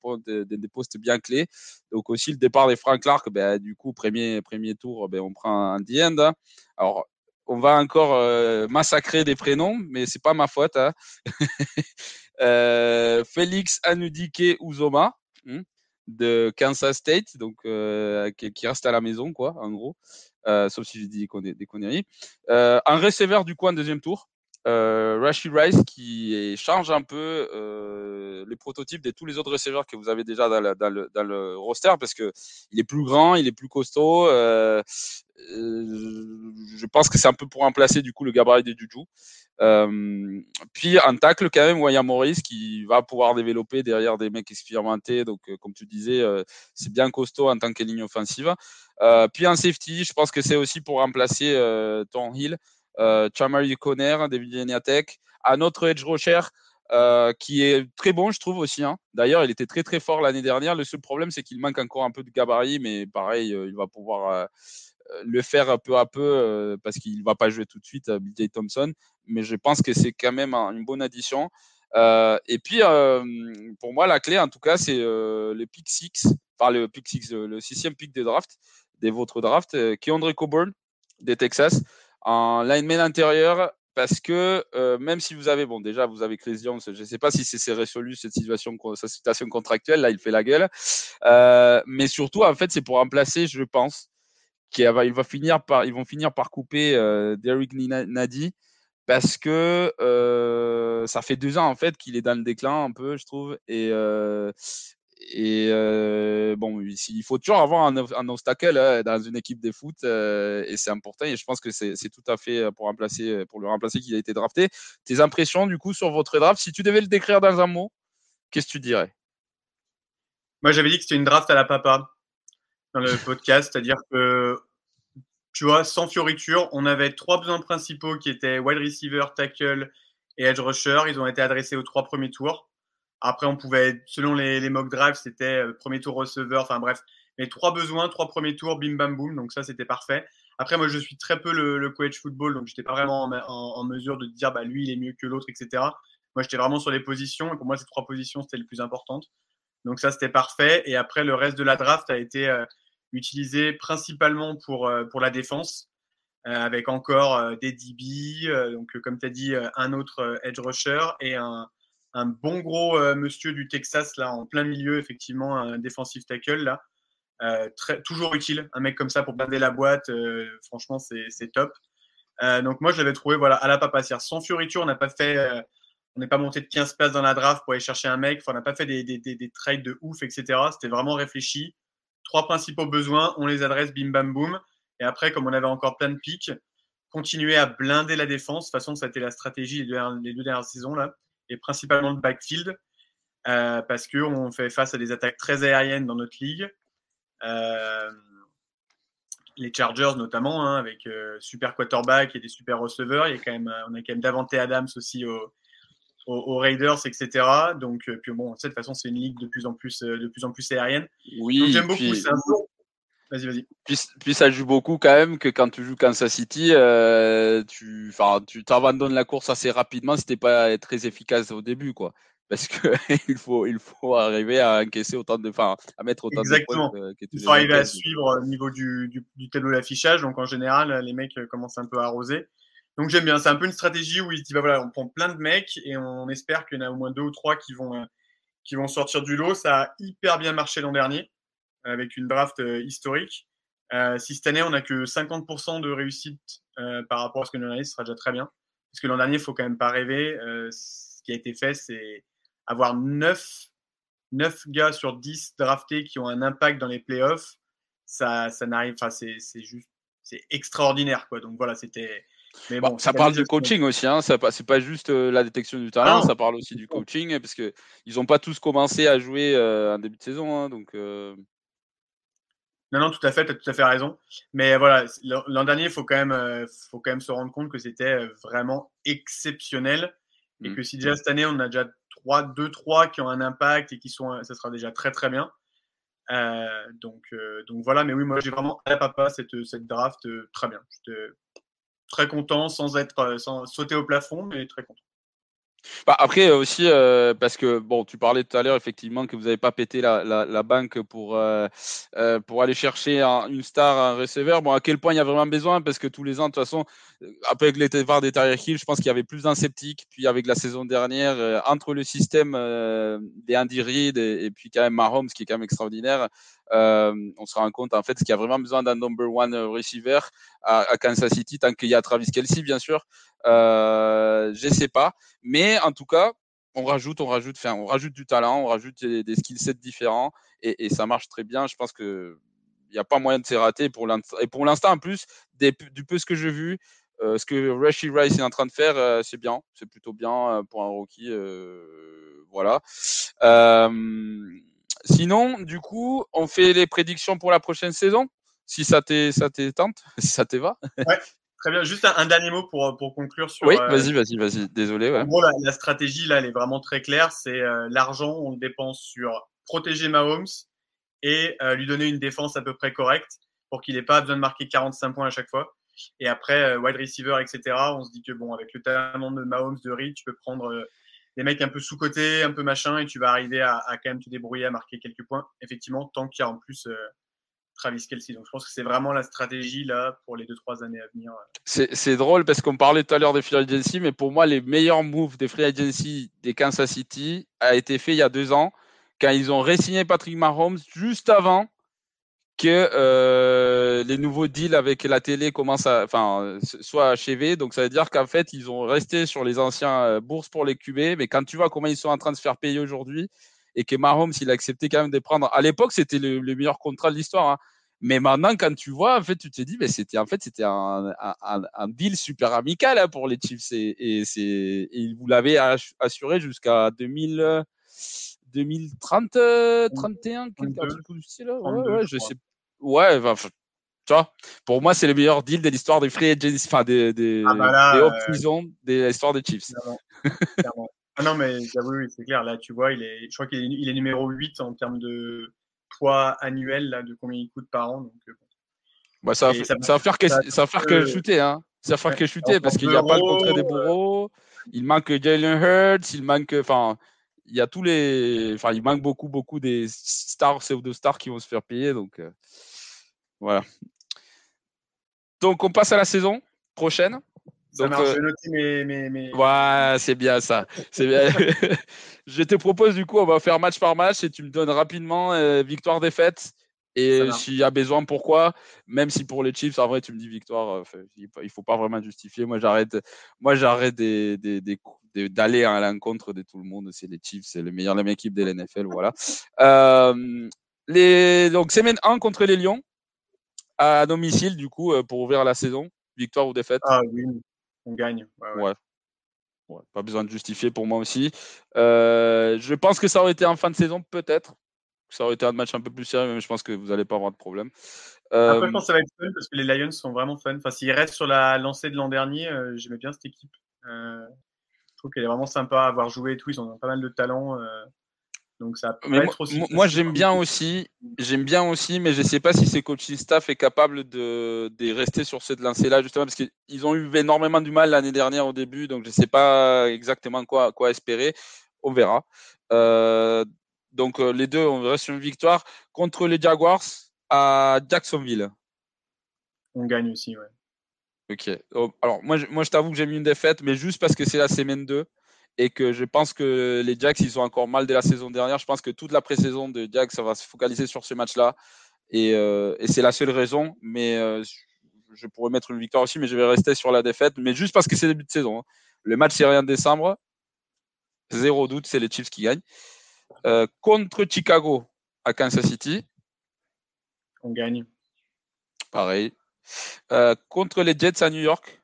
des, postes bien clés. Donc aussi le départ des Frank Clark, ben, du coup premier premier tour, ben, on prend un the end. Hein. Alors on va encore euh, massacrer des prénoms, mais c'est pas ma faute. Hein. Félix Anudike Uzoma. Hmm de Kansas State, donc qui, reste à la maison, quoi, en gros, sauf si j'ai dit des, conneries. Un receveur du coin deuxième tour. Euh, Rashid Rice qui change un peu euh, les prototypes de tous les autres receveurs que vous avez déjà dans le, roster parce que il est plus grand, il est plus costaud. Euh, euh je pense que c'est un peu pour remplacer du coup le gabarit de Juju. Puis un tacle quand même, William Morris qui va pouvoir développer derrière des mecs expérimentés. Donc comme tu disais, c'est bien costaud en tant que ligne offensive. puis un safety, je pense que c'est aussi pour remplacer Tom Hill euh, Chamari Conner, David Yeniatek, un autre edge rusher euh, qui est très bon, je trouve aussi. Hein. D'ailleurs, il était très très fort l'année dernière. Le seul problème, c'est qu'il manque encore un peu de gabarit, mais pareil, euh, il va pouvoir euh, le faire peu à peu parce qu'il va pas jouer tout de suite, BJ Thompson. Mais je pense que c'est quand même une bonne addition. et puis, pour moi, la clé, en tout cas, c'est le pick 6, enfin le pick 6, le sixième pick de draft, des votre draft, qui est André Coburn des Texas en lineman intérieur parce que euh, même si vous avez, bon, déjà, vous avez Chris Jones, je ne sais pas si c'est résolu cette situation, cette situation contractuelle, là, il fait la gueule. Euh, mais surtout, en fait, c'est pour remplacer, je pense, qui va, va ils vont finir par couper euh, Derek Nadi parce que ça fait deux ans, en fait, qu'il est dans le déclin un peu, je trouve. Et, et euh, bon, il faut toujours avoir un, un obstacle hein, dans une équipe de foot euh, et c'est important. Et je pense que c'est tout à fait euh, pour, remplacer, pour le remplacer qu'il a été drafté. Tes impressions du coup sur votre draft, si tu devais le décrire dans un mot, qu'est-ce que tu dirais? Moi, j'avais dit que c'était une draft à la papa dans le podcast, c'est-à-dire que tu vois, sans fioriture, on avait trois besoins principaux qui étaient wide receiver, tackle et edge rusher. Ils ont été adressés aux trois premiers tours. Après, on pouvait, selon les, les mock drives, c'était euh, premier tour receveur, enfin bref. Mais trois besoins, trois premiers tours, bim bam boum, donc ça c'était parfait. Après, moi je suis très peu le, le coach football, donc j'étais pas vraiment en, mesure de dire bah lui il est mieux que l'autre, etc. Moi j'étais vraiment sur les positions, et pour moi ces trois positions c'était le plus importante. Donc ça c'était parfait. Et après, le reste de la draft a été euh, utilisé principalement pour, euh, pour la défense, avec encore des DB, donc comme tu as dit, un autre edge rusher et un un bon gros euh, monsieur du Texas, là, en plein milieu, effectivement, un defensive tackle, là. Euh, toujours utile, un mec comme ça pour blinder la boîte, euh, franchement, c'est top. donc, moi, je l'avais trouvé voilà, à la papacière. Sans fioriture, on n'a pas fait. on n'est pas monté de 15 places dans la draft pour aller chercher un mec. On n'a pas fait des, des, des, trades de ouf, etc. C'était vraiment réfléchi. Trois principaux besoins, on les adresse bim bam boum. Et après, comme on avait encore plein de pics, continuer à blinder la défense. De toute façon, ça a été la stratégie les deux, les deux dernières saisons. là et principalement le backfield, euh, parce qu'on fait face à des attaques très aériennes dans notre ligue. Euh, les Chargers notamment, hein, avec euh, super quarterback et des super receveurs. Il y a quand même, on a quand même Davante Adams aussi aux, Raiders, etc. Donc, puis bon, de toute façon, c'est une ligue de plus en plus, de plus en plus aérienne. Oui, j'aime beaucoup. C'est un Vas-y, vas-y. Puis, ça joue beaucoup quand même que quand tu joues Kansas City, euh, tu, tu t'abandonnes la course assez rapidement si t'es pas très efficace au début, quoi. Parce que il faut, il faut arriver à encaisser autant de, enfin, à mettre autant Exactement. de points. il faut arriver à suivre au niveau du, du, du tableau d'affichage. Donc en général, les mecs commencent un peu à arroser. Donc j'aime bien. C'est un peu une stratégie où il dit bah voilà, on prend plein de mecs et on espère qu'il y en a au moins deux ou trois qui vont, euh, qui vont sortir du lot. Ça a hyper bien marché l'an dernier avec une draft euh, historique. Euh, si cette année, on n'a que 50% de réussite euh, par rapport à ce que l'an dernier, ce sera déjà très bien. Parce que l'an dernier, il ne faut quand même pas rêver. ce qui a été fait, c'est avoir 9, 9 gars sur 10 draftés qui ont un impact dans les playoffs. Ça, ça n'arrive, enfin, c'est juste, c'est extraordinaire, quoi. Donc voilà, c'était. Mais bon, ça parle du coaching aussi, hein. c'est pas juste la détection du talent, ça parle aussi du coaching, parce qu'ils n'ont pas tous commencé à jouer en début de saison. Hein, donc, non, non, tout à fait, tu as tout à fait raison. Mais voilà, l'an dernier, il faut, quand même, euh, faut quand même se rendre compte que c'était euh, vraiment exceptionnel. Et mmh. que si déjà cette année, on a déjà 3, 2, 3 qui ont un impact et qui sont, ça sera déjà très, très bien. Euh, donc, donc voilà, mais oui, moi j'ai vraiment à la papa cette, cette draft très bien. J'étais très content sans être sans sauter au plafond, mais très content. Bah, après euh, aussi, euh, parce que bon, tu parlais tout à l'heure effectivement que vous n'avez pas pété la, la, banque pour, euh, pour aller chercher un, une star, un receveur. Bon, à quel point il y a vraiment besoin? Parce que tous les ans, de toute façon, après les départs des Tyreek Hill, je pense qu'il y avait plus d'un sceptique. Puis avec la saison dernière, entre le système des Andy Reid et, et, puis quand même Mahomes, qui est quand même extraordinaire, on se rend compte en fait qu'il y a vraiment besoin d'un number one receiver à, à Kansas City, tant qu'il y a Travis Kelsey, bien sûr. Euh, je sais pas. Mais en tout cas, on rajoute, on rajoute, on rajoute du talent, on rajoute des, des skill sets différents et, ça marche très bien. Je pense que il n'y a pas moyen de se rater. Pour et pour l'instant, en plus, du peu ce que j'ai vu, euh, ce que Rashi Rice est en train de faire, euh, c'est bien. C'est plutôt bien euh, pour un rookie. Voilà. sinon, du coup, on fait les prédictions pour la prochaine saison? Si ça t'étente, si ça te va. Très bien. Juste un, un, dernier mot pour, pour conclure sur. Oui, vas-y, vas-y, vas-y. Désolé. Ouais. En gros, la, la, stratégie, là, elle est vraiment très claire. C'est euh, l'argent, on le dépense sur protéger Mahomes et euh, lui donner une défense à peu près correcte pour qu'il n'ait pas besoin de marquer 45 points à chaque fois. Et après, euh, wide receiver, etc., on se dit que bon, avec le talent de Mahomes, de Reed, tu peux prendre euh, des mecs un peu sous-cotés, un peu machin, et tu vas arriver à, à, quand même te débrouiller à marquer quelques points, effectivement, tant qu'il y a en plus Travis Kelsey. Donc je pense que c'est vraiment la stratégie là pour les 2-3 années à venir. C'est drôle parce qu'on parlait tout à l'heure des free agency, mais pour moi, les meilleurs moves des free agency des Kansas City a été fait il y a deux ans quand ils ont re-signé Patrick Mahomes juste avant que euh, les nouveaux deals avec la télé commencent à, enfin, soient achevés. Donc ça veut dire qu'en fait, ils ont resté sur les anciens euh, bourses pour les QB. Mais quand tu vois comment ils sont en train de se faire payer aujourd'hui et que Mahomes, il a accepté quand même de prendre. À l'époque, c'était le, le, meilleur contrat de l'histoire. Hein. Mais maintenant, quand tu vois, en fait, tu te dis, mais c'était en fait, c'était un, un, un, deal super amical hein, pour les Chiefs et, et c'est, ils vous l'avez assuré jusqu'à 2000. 2030, euh, 31, quelque chose du style. Ouais, ouais, je sais. Ouais, tu vois, pour moi, c'est le meilleur deal de l'histoire des free agents, enfin, des, des, ah bah là, des euh... de l'histoire des Chiefs. Clairement. Clairement. Ah non, mais oui, oui c'est clair. Là, tu vois, il est, je crois qu'il est, il est numéro 8 en termes de poids annuel, là, de combien il coûte par an. Donc, bon. bah, ça, va, ça, ça, va faire que, ça, ça va faire que shooter, hein. Ça va faire que shooter parce qu'il n'y a pas le contrat des bourreaux. Il manque Jalen Hurts, il manque, enfin, il y a tous les. Enfin, il manque beaucoup, beaucoup des stars, pseudo-stars qui vont se faire payer. Donc, euh, voilà. Donc, on passe à la saison prochaine. Ça donc, marche, euh, je mes. mes, mes... Ouais, c'est bien ça. C'est bien. je te propose, du coup, on va faire match par match et tu me donnes rapidement euh, victoire-défaite. Et s'il y a besoin, pourquoi? Même si pour les Chiefs, en vrai, tu me dis victoire, il ne faut pas vraiment justifier. Moi, j'arrête, moi, j'arrête des, des, des, d'aller à l'encontre de tout le monde. C'est les Chiefs, c'est le meilleur même équipe de l'NFL. Voilà. Euh, les, donc, semaine 1 contre les Lions, à domicile, du coup, pour ouvrir la saison. Victoire ou défaite? Ah oui, on gagne. Ouais, ouais. pas besoin de justifier pour moi aussi. Euh, je pense que ça aurait été en fin de saison, peut-être. Ça aurait été un match un peu plus sérieux, mais je pense que vous n'allez pas avoir de problème. Euh... Après, je pense que ça va être fun parce que les Lions sont vraiment fun. Enfin, s'ils restent sur la lancée de l'an dernier, euh, j'aimais bien cette équipe. Euh, je trouve qu'elle est vraiment sympa à avoir joué et tout. Ils ont pas mal de talent. Euh, donc ça peut mais être moi, aussi. Moi, j'aime bien aussi. J'aime bien aussi, mais je sais pas si ces coaching staff est capable de, de rester sur cette lancée-là, justement, parce qu'ils ont eu énormément du mal l'année dernière au début. Donc je sais pas exactement quoi, quoi espérer. On verra. Euh, donc les deux, on reste sur une victoire contre les Jaguars à Jacksonville. On gagne aussi, ouais. Ok. Alors, moi, je, moi, je t'avoue que j'ai mis une défaite, mais juste parce que c'est la semaine 2 et que je pense que les Jacks, ils sont encore mal dès la saison dernière. Je pense que toute la pré-saison de Jacks, ça va se focaliser sur ce match-là. Et, euh, et c'est la seule raison. Mais euh, je pourrais mettre une victoire aussi, mais je vais rester sur la défaite. Mais juste parce que c'est début de saison. Hein. Le match, c'est rien de décembre. Zéro doute, c'est les Chiefs qui gagnent. Euh, contre Chicago à Kansas City. On gagne. Pareil. Euh, contre les Jets à New York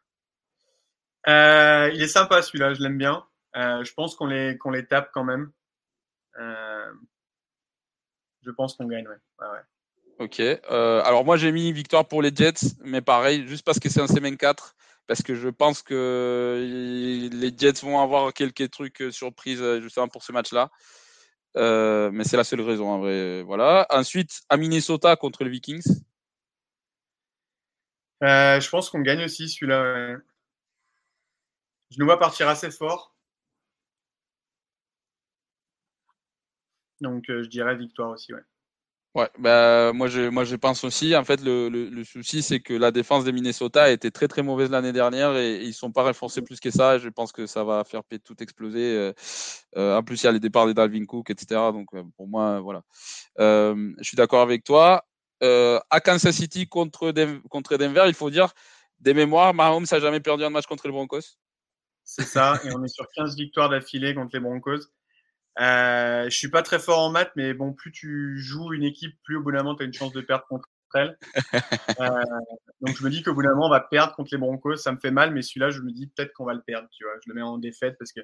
euh, Il est sympa celui-là, je l'aime bien. Euh, je pense qu'on les, qu'on les tape quand même. je pense qu'on gagne, ouais. ouais, ouais. Ok. alors moi j'ai mis victoire pour les Jets, mais pareil, juste parce que c'est un semaine 4 parce que je pense que les Jets vont avoir quelques trucs surprises justement pour ce match-là. Euh, mais c'est la seule raison en vrai. Voilà. Ensuite, à Minnesota contre les Vikings. Euh, je pense qu'on gagne aussi celui-là. Je nous vois partir assez fort. Donc euh, je dirais victoire aussi, ouais. Ouais, bah, moi, je, moi je pense aussi. En fait, le, le, le souci, c'est que la défense des Minnesota a été très très mauvaise l'année dernière et, et ils sont pas renforcés plus que ça. Je pense que ça va faire tout exploser. Euh, euh, en plus, il y a les départs des Dalvin Cook, etc. Donc pour moi, voilà. Euh, je suis d'accord avec toi. Euh, à Kansas City contre, contre Denver, il faut dire des mémoires. Mahomes n'a jamais perdu un match contre les Broncos. C'est ça. et on est sur 15 victoires d'affilée contre les Broncos. Euh, je suis pas très fort en maths, mais bon, plus tu joues une équipe, plus au bout d'un moment, tu as une chance de perdre contre elle. Euh, donc je me dis qu'au bout d'un moment, on va perdre contre les Broncos. Ça me fait mal, mais celui-là, je me dis peut-être qu'on va le perdre. Tu vois, je le mets en défaite parce que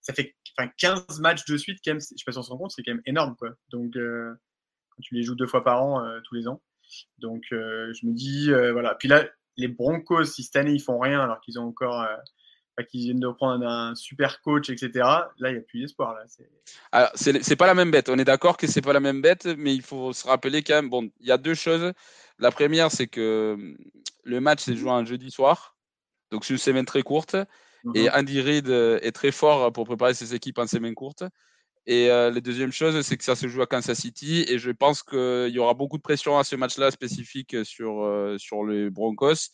ça fait enfin, 15 matchs de suite, quand même, je sais pas si on se rend compte, c'est quand même énorme. Quoi. Donc, euh, quand tu les joues deux fois par an, euh, tous les ans. Donc, euh, je me dis, voilà. Puis là, les Broncos, si cette année ils font rien, alors qu'ils ont encore. Qu'ils viennent de prendre un super coach, etc. Là, il n'y a plus d'espoir. Là, c'est pas la même bête. On est d'accord que c'est pas la même bête, mais il faut se rappeler quand même. Bon, il y a deux choses. La première, c'est que le match s'est joué un jeudi soir, donc c'est une semaine très courte. Et mhm. Andy Reid euh, est très fort pour préparer ses équipes en semaine courte. Et euh, la deuxième chose, c'est que ça se joue à Kansas City. Et je pense qu'il y aura beaucoup de pression à ce match-là spécifique sur, euh, sur les Broncos.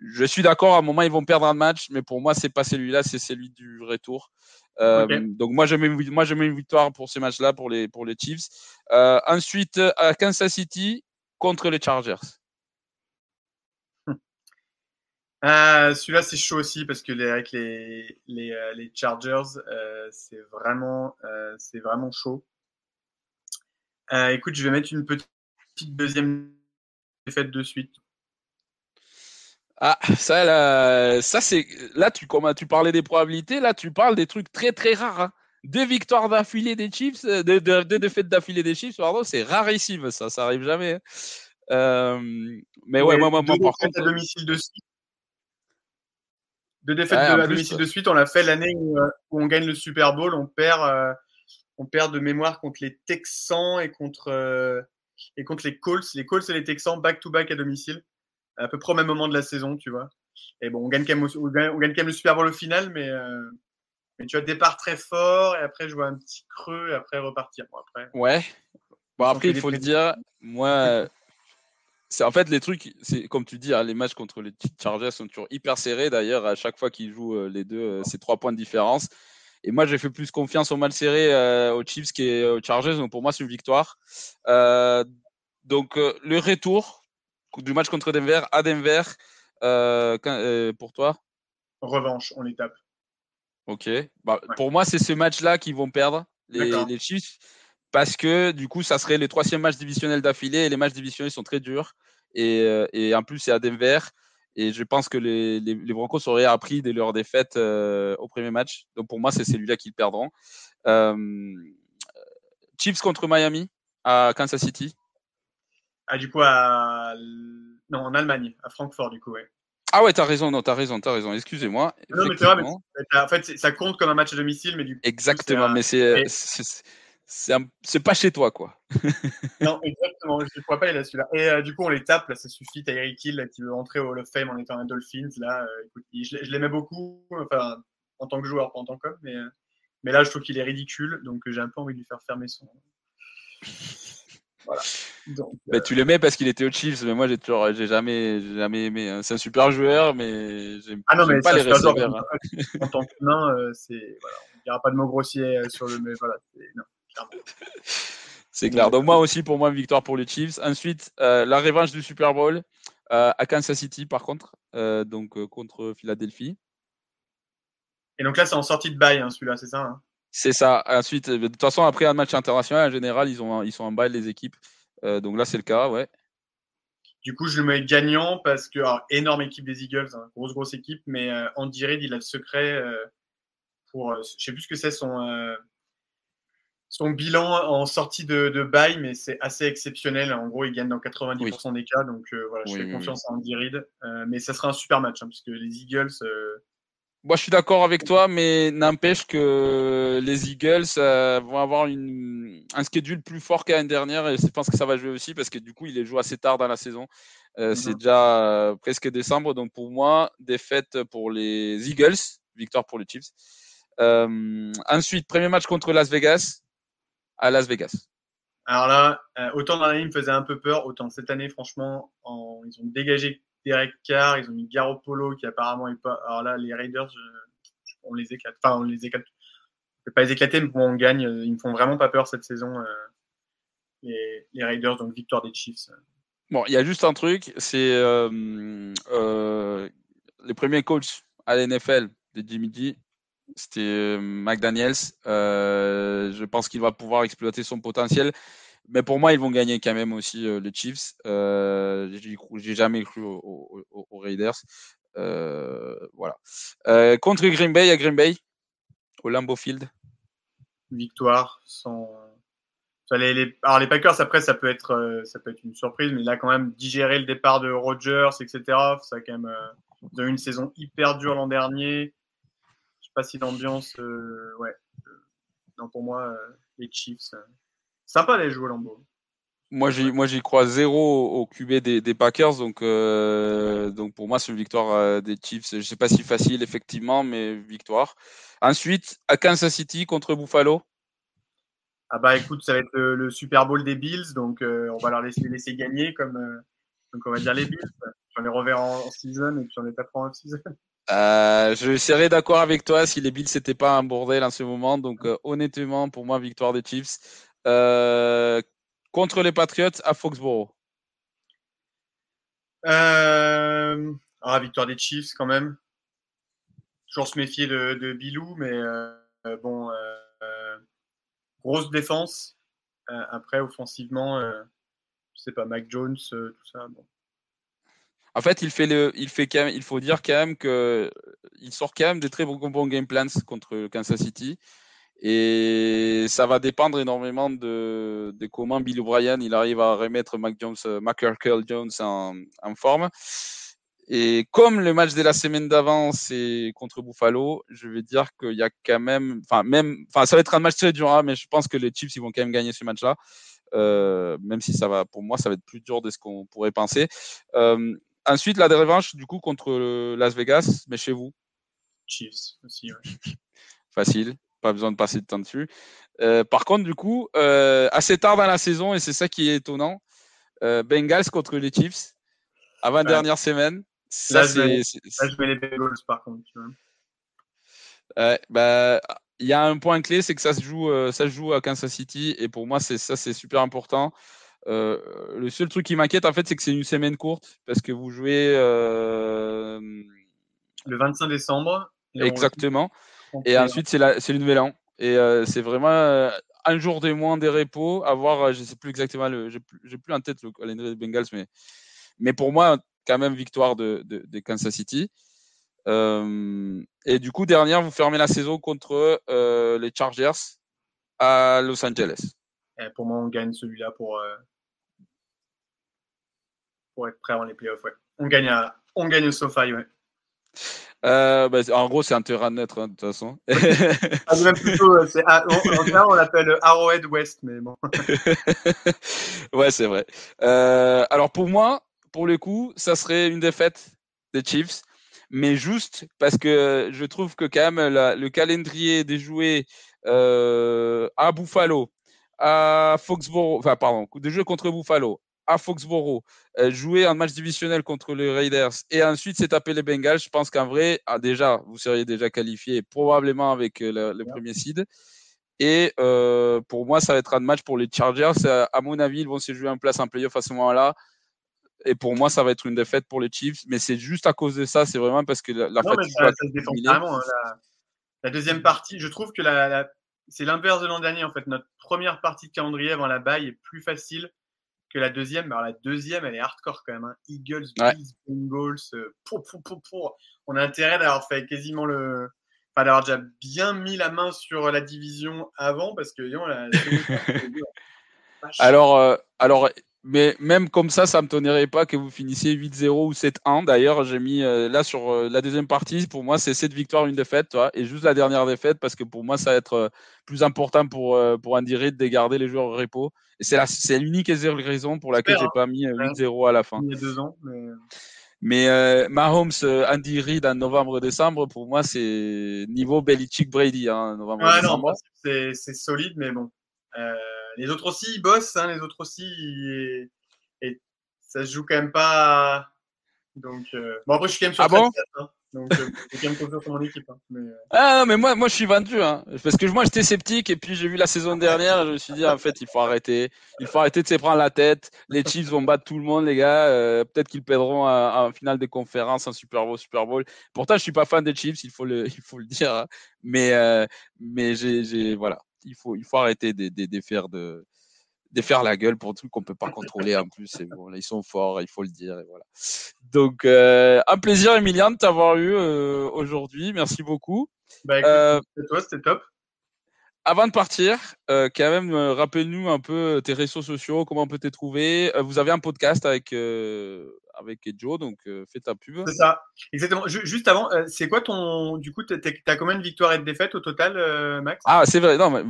Je suis d'accord, à un moment, ils vont perdre un match, mais pour moi, c'est pas celui-là, c'est celui du retour. Donc, moi je, mets, moi, je mets une victoire pour ce match-là, pour les, pour les Chiefs. ensuite, à Kansas City contre les Chargers. Celui-là, c'est chaud aussi parce que les, avec les, les, euh, les Chargers, euh, c'est vraiment, euh, c'est vraiment chaud. écoute, je vais mettre une petite deuxième défaite de suite. Ah, ça, là, ça c'est là tu comme tu parlais des probabilités, là tu parles des trucs très très rares. Hein. Deux victoires d'affilée des Chiefs, deux, deux, défaites d'affilée des Chiefs, pardon, c'est rarissime ça, ça arrive jamais. Hein. mais ouais, moi, moi, moi par contre, à domicile de suite, deux défaites de, domicile de suite. On l'a fait l'année euh, où, on gagne le Super Bowl. On perd, euh, on perd de mémoire contre les Texans et contre, euh, et contre les Colts. Les Colts et les Texans back-to-back à domicile, à peu près au même moment de la saison, tu vois. Et bon, on gagne quand même, on gagne, quand même le Super Bowl au final, mais, mais tu vois, départ très fort et après, je vois un petit creux et après repartir. Bon, après, ouais. Bon, après, il faut le dire, moi, c'est en fait les trucs, c'est comme tu dis, hein, les matchs contre les Chargers sont toujours hyper serrés. D'ailleurs, à chaque fois qu'ils jouent euh, les deux, euh, c'est trois points de différence. Et moi, j'ai fait plus confiance aux mal serrés euh, aux Chiefs qu'aux Chargers. Donc pour moi, c'est une victoire. donc le retour du match contre Denver à Denver, pour toi? Revanche, on les tape. Ok. Bah, Pour moi, c'est ce match-là qu'ils vont perdre les, les Chiefs parce que du coup, ça serait les troisième matchs divisionnels d'affilée et les matchs divisionnels sont très durs. Et, euh, et en plus, c'est à Denver. Et je pense que les, les, les Broncos auraient appris de leur défaite euh, au premier match. Donc pour moi, c'est celui-là qu'ils perdront. Euh, Chiefs contre Miami à Kansas City. Ah, du coup, à... non, en Allemagne, à Francfort, du coup, ouais. Ah ouais, t'as raison, non, t'as raison, t'as raison. Excusez-moi. Non, mais c'est vrai, mais en fait, ça compte comme un match à domicile, mais du coup. Exactement, mais c'est c'est pas chez toi, quoi. non, exactement. Je ne pourrais pas aller là-dessus-là. Et euh, du coup, on les tape. Là, ça suffit. Tyreek Hill, qui veut entrer au Hall of Fame en étant un Dolphins. Là, euh, écoute, je, l'aimais beaucoup, enfin, en tant que joueur, pas en tant qu'homme. Mais, euh, mais là, je trouve qu'il est ridicule. Donc, j'ai un peu envie de lui faire fermer son. Voilà. mais tu l'aimais parce qu'il était au Chiefs, mais moi j'ai toujours, j'ai jamais, jamais aimé. Hein. C'est un super joueur, mais j'aime ah non, mais pas les receveurs. Hein. En tant que nain, c'est, voilà, on dira pas de mots grossiers sur le, mais voilà, non. C'est clair. Donc moi aussi, pour moi, une victoire pour les Chiefs. Ensuite, euh, la revanche du Super Bowl euh, à Kansas City, par contre, euh, donc contre Philadelphie. Et donc là, c'est en sortie de bail, hein, celui-là, c'est ça hein? C'est ça. Ensuite, de toute façon, après un match international, en général, ils, ont, ils sont en bail, les équipes. donc là, c'est le cas, ouais. Du coup, je le mets gagnant parce que, énorme équipe des Eagles, hein, grosse, grosse équipe, mais Andy Reid, il a le secret pour, je sais plus ce que c'est, son son bilan en sortie de, de bail, mais c'est assez exceptionnel. En gros, il gagne dans 90% des cas. Donc euh, voilà, je fais confiance à Andy Reid. Euh, mais ça sera un super match, hein, parce que les Eagles. Euh, Moi, je suis d'accord avec toi, mais n'empêche que les Eagles vont avoir une, un schedule plus fort qu'à l'année dernière. Et je pense que ça va jouer aussi, parce que du coup, il les joue assez tard dans la saison. C'est mhm. déjà presque décembre. Donc pour moi, défaite pour les Eagles, victoire pour les Chiefs. ensuite, premier match contre Las Vegas à Las Vegas. Alors là, euh, autant dans l'année, il me faisait un peu peur, autant cette année, franchement, ils ont dégagé Derek Carr, ils ont mis Garoppolo qui apparemment est pas. Alors là, les Raiders, on les éclate. Enfin, on les éclate. On peut pas les éclater, mais bon, on gagne. Ils me font vraiment pas peur cette saison, euh, les, Raiders, donc victoire des Chiefs. Bon, il y a juste un truc, c'est euh, les premiers coachs à l'NFL de Jimmy. C'était McDaniels. je pense qu'il va pouvoir exploiter son potentiel. Mais pour moi, ils vont gagner quand même aussi les Chiefs. Euh, J'ai jamais cru aux, Raiders. voilà. contre Green Bay à Green Bay, au Lambeau Field. Victoire sans. Les, Alors les Packers après ça peut être ça peut être une surprise mais là quand même digérer le départ de Rodgers etc ça quand même ils eu une saison hyper dure l'an dernier je sais pas si l'ambiance ouais non pour moi les Chiefs Sympa les jouer au Lambeau. Moi, j'y, moi, j'y crois zéro au QB des, Packers. Donc, euh, donc, pour moi, c'est une victoire euh, des Chiefs. Je ne sais pas si facile, effectivement, mais victoire. Ensuite, à Kansas City contre Buffalo. Ah bah écoute, ça va être le, Super Bowl des Bills, donc euh, on va leur laisser, laisser gagner comme donc on va dire les Bills. J'en ai reverrai en, season et puis j'en ai pas en season. je serais d'accord avec toi si les Bills n'étaient pas un bordel en ce moment. Donc honnêtement, pour moi, victoire des Chiefs. Euh, contre les Patriots à Foxborough euh, ah, Victoire des Chiefs quand même. Toujours se méfier de, Bilou, mais euh, bon, grosse défense. après, offensivement, je sais pas, Mac Jones, tout ça. En fait, il fait le, il fait quand même, il faut dire quand même que il sort quand même des très bons, bons game plans contre Kansas City. Et ça va dépendre énormément de, de, comment Bill O'Brien il arrive à remettre Mac Jones, euh, Jones en, en, forme. Et comme le match de la semaine d'avant c'est contre Buffalo, je vais dire qu'il y a quand même, enfin même, enfin ça va être un match très dur, hein, mais je pense que les Chiefs ils vont quand même gagner ce match-là, euh, même si ça va, pour moi ça va être plus dur de ce qu'on pourrait penser. Euh, ensuite la revanche du coup contre Las Vegas, mais chez vous? Chiefs aussi. Ouais. Facile pas besoin de passer de temps dessus. Euh, par contre, du coup, euh, assez tard dans la saison, et c'est ça qui est étonnant, euh, Bengals contre les Chiefs, avant dernière semaine. Ça, là, je mets, les Bengals par contre. bah, il y a un point clé, c'est que ça se joue, ça se joue à Kansas City, et pour moi, ça, c'est super important. le seul truc qui m'inquiète, en fait, c'est que c'est une semaine courte parce que vous jouez le 25 décembre. Exactement. Et ensuite, c'est le nouvel an. Et euh, c'est vraiment euh, un jour de moins des repos. Avoir, euh, je ne sais plus exactement, je n'ai plus, plus, en tête le calendrier des Bengals, mais, mais pour moi, quand même, victoire de, de, Kansas City. et du coup, dernière, vous fermez la saison contre les Chargers à Los Angeles. Et pour moi, on gagne celui-là pour, pour être prêt avant les playoffs. Ouais. On gagne, à, on gagne au SoFi. Ouais. Euh, bah, en gros, c'est un terrain neutre, hein, de toute façon. ah, même plutôt, euh, en, on l'appelle Arrowhead West, mais bon. ouais, c'est vrai. Euh, alors, pour moi, pour le coup, ça serait une défaite des Chiefs, mais juste parce que je trouve que, quand même, le calendrier des jouets à Buffalo, à Foxborough, enfin, pardon, des jeux contre Buffalo, à Foxborough, euh, jouer un match divisionnel contre les Raiders et ensuite s'est tapé les Bengals, je pense qu'en vrai, ah, déjà, vous seriez déjà qualifié probablement avec euh, le, premier seed. Et euh, pour moi, ça va être un match pour les Chargers. À mon avis, ils vont se jouer en place en playoff à ce moment-là. Et pour moi, ça va être une défaite pour les Chiefs. Mais c'est juste à cause de ça. C'est vraiment parce que la, fatigue. Ça, se défend vraiment, hein, la, deuxième partie, je trouve que la, c'est l'inverse de l'an dernier. En fait, notre première partie de calendrier avant la baille est plus facile que la deuxième. Alors la deuxième, elle est hardcore quand même. Hein. Eagles, Bills, Bengals. Euh, On a intérêt d'avoir fait quasiment le. Enfin, d'avoir déjà bien mis la main sur la division avant parce que. la... alors, euh, alors mais même comme ça, ça ne me tonnerait pas que vous finissiez 8-0 ou 7-1. D'ailleurs, j'ai mis euh, là sur euh, la deuxième partie, pour moi, c'est 7 victoires, une défaite. et juste la dernière défaite, parce que pour moi, ça va être euh, plus important pour, pour Andy Reid de garder les joueurs au repos. Et c'est l'unique raison pour laquelle je n'ai pas mis 8-0 à la fin. Il y a deux ans. Mais, mais Mahomes, Andy Reid en novembre-décembre, pour moi, c'est niveau Belichick-Brady. Hein, novembre, c'est solide, mais bon les autres aussi, ils bossent. Hein, les autres aussi, et, ça se joue quand même pas. Donc, euh, bon, après, je suis quand même sur ah bon Donc, euh, je quand même sur mon équipe. Hein, mais, euh. Ah, mais moi, moi, je suis vendu. Hein, parce que moi, j'étais sceptique. Et puis, j'ai vu la saison dernière. Je me suis dit, en fait, il faut arrêter. Il faut arrêter de se prendre la tête. Les Chiefs vont battre tout le monde, les gars. Peut-être qu'ils perdront en finale des conférences, en Super Bowl, Super Bowl. Pourtant, je suis pas fan des Chiefs, il faut le, il faut le dire. Hein. Mais, mais j'ai, voilà. Il faut, il faut arrêter de, de, de faire de de faire la gueule pour un truc qu'on peut pas contrôler en plus. Et bon, là, ils sont forts, il faut le dire. Et voilà. Donc, euh, un plaisir, Emilien, de t'avoir eu euh, aujourd'hui. Merci beaucoup. Bah, euh, toi, c'était top. Avant de partir, quand même, rappelle-nous un peu tes réseaux sociaux, comment on peut te trouver. vous avez un podcast avec avec Joe, donc euh, fais ta pub. C'est ça, exactement. juste avant, euh, c'est quoi ton. Du coup, tu as combien de victoires et de défaites au total, euh, Max? Ah, c'est vrai, non, mais,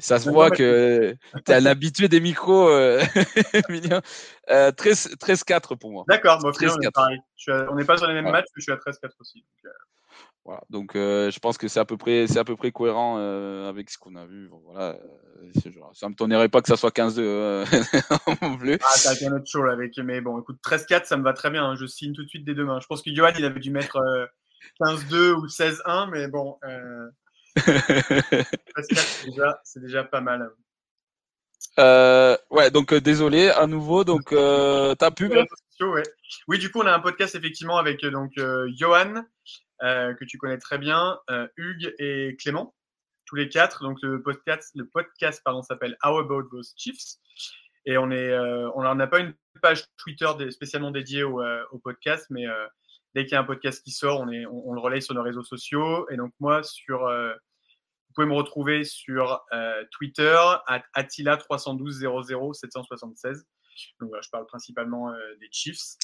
ça se voit que tu es un habitué des micros, 13-4 pour moi. D'accord, bon, on n'est pas sur les mêmes matchs, mais je suis à 13-4 aussi. Donc, voilà. Donc, euh, je pense que c'est à peu près, c'est à peu près cohérent euh, avec ce qu'on a vu. Voilà. Genre, ça me tonnerait pas que ça soit 15-2 euh, non plus. Ah, t'as un autre show avec. Mais bon, écoute, 13-4, ça me va très bien. Hein. Je signe tout de suite dès demain. Je pense que Johan, il avait dû mettre 15-2 ou 16-1, mais bon. 13-4, déjà, c'est déjà pas mal. ouais, donc désolé à nouveau. Donc, ta pub. Oui, du coup, on a un podcast effectivement avec donc Johan. Euh, que tu connais très bien, euh, Hugues et Clément, tous les quatre. Donc le podcast, le podcast pardon, s'appelle How About Those Chiefs. Et on est, euh, on n'a pas une page Twitter spécialement dédiée au, podcast, mais dès qu'il y a un podcast qui sort, on, est, on, le relaye sur nos réseaux sociaux. Et donc moi, sur, vous pouvez me retrouver sur Twitter à Attila 312 00 776. Donc voilà, je parle principalement des Chiefs.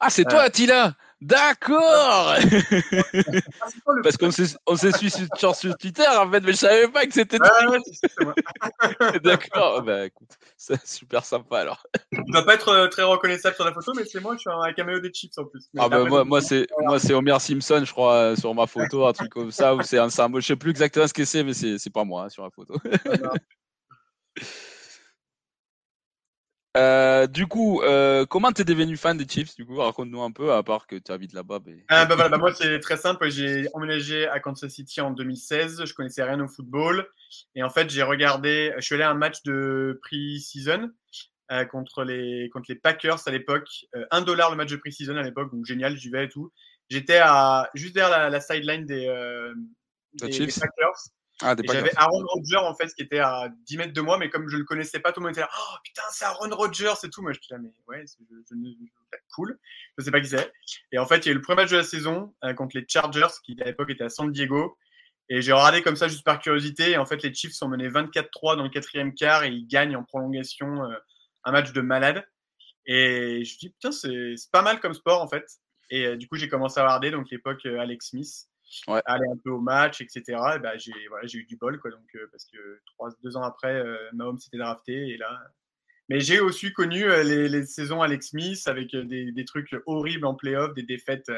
Ah, c'est toi, Attila D'accord Parce qu'on s'est, suivi sur, sur, Twitter, en fait, mais je savais pas que c'était toi. D'accord, bah écoute, c'est super sympa alors. Il va pas être euh, très reconnaissable sur la photo, mais c'est moi, je suis un caméo des chips en plus. ah bah moi, moi, c'est, moi, c'est Homer Simpson, je crois, euh, sur ma photo, un truc comme ça, ou c'est un symbole. Je sais plus exactement ce que c'est, mais c'est, c'est pas moi hein, sur la photo. Euh, du coup, euh, comment tu es devenu fan des Chiefs Du coup, raconte-nous un peu, à part que tu habites là-bas. Ah, bah, voilà, bah, moi, c'est très simple. J'ai emménagé à Kansas City en 2016. Je connaissais rien au football. Et en fait, j'ai regardé. Je suis allé à un match de pre-season euh, contre, les, contre les Packers à l'époque. un dollar le match de pre-season à l'époque. Donc, génial, j'y vais et tout. J'étais à, juste derrière la, sideline des, des, des Packers. Ah, j'avais Aaron Rodgers en fait qui était à 10 mètres de moi, mais comme je le connaissais pas, tout le monde était là. Oh putain, c'est Aaron Rodgers et tout. Moi je suis là, mais ouais, c'est cool. Je sais pas qui c'est. Et en fait, il y a eu le premier match de la saison euh, contre les Chargers qui à l'époque étaient à San Diego. Et j'ai regardé comme ça juste par curiosité. Et en fait, les Chiefs sont menés 24-3 dans le quatrième quart et ils gagnent en prolongation euh, un match de malade. Et je me dis, putain, c'est pas mal comme sport en fait. Et euh, du coup, j'ai commencé à regarder, donc l'époque Alex Smith aller un peu au match, etc. Et bah, j'ai voilà, eu du bol, quoi, donc, euh, parce que trois, deux ans après, euh, Mahomes s'était drafté. Et là... Mais j'ai aussi connu euh, les, les, saisons Alex Smith avec des, des, trucs horribles en playoff, des défaites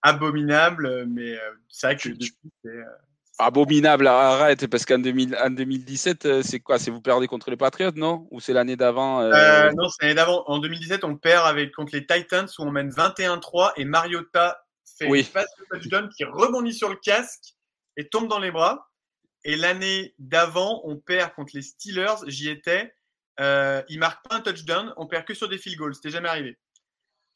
abominables. Mais c'est vrai que depuis, c'est. Abominable, arrête, parce qu'en 2017, c'est quoi? C'est vous perdez contre les Patriots, non? Ou c'est l'année d'avant Non, c'est l'année d'avant. En 2017, on perd avec, contre les Titans où on mène 21-3 et Mariota fait oui. une passe de touchdown qui rebondit sur le casque et tombe dans les bras. Et l'année d'avant, on perd contre les Steelers. J'y étais. Euh, ils marquent pas un touchdown. On perd que sur des field goals. C'était jamais arrivé.